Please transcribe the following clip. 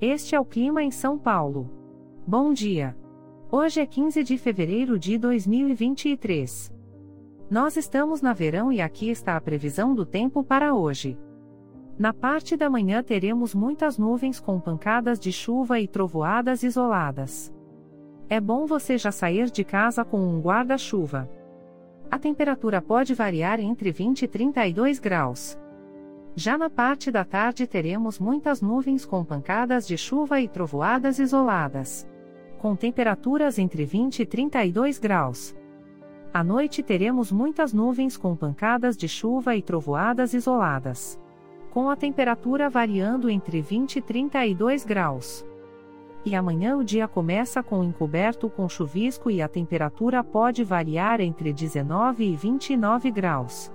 Este é o clima em São Paulo. Bom dia. Hoje é 15 de fevereiro de 2023. Nós estamos na verão e aqui está a previsão do tempo para hoje. Na parte da manhã teremos muitas nuvens com pancadas de chuva e trovoadas isoladas. É bom você já sair de casa com um guarda-chuva. A temperatura pode variar entre 20 e 32 graus. Já na parte da tarde teremos muitas nuvens com pancadas de chuva e trovoadas isoladas. Com temperaturas entre 20 e 32 graus. À noite teremos muitas nuvens com pancadas de chuva e trovoadas isoladas. Com a temperatura variando entre 20 e 32 graus. E amanhã o dia começa com encoberto com chuvisco e a temperatura pode variar entre 19 e 29 graus.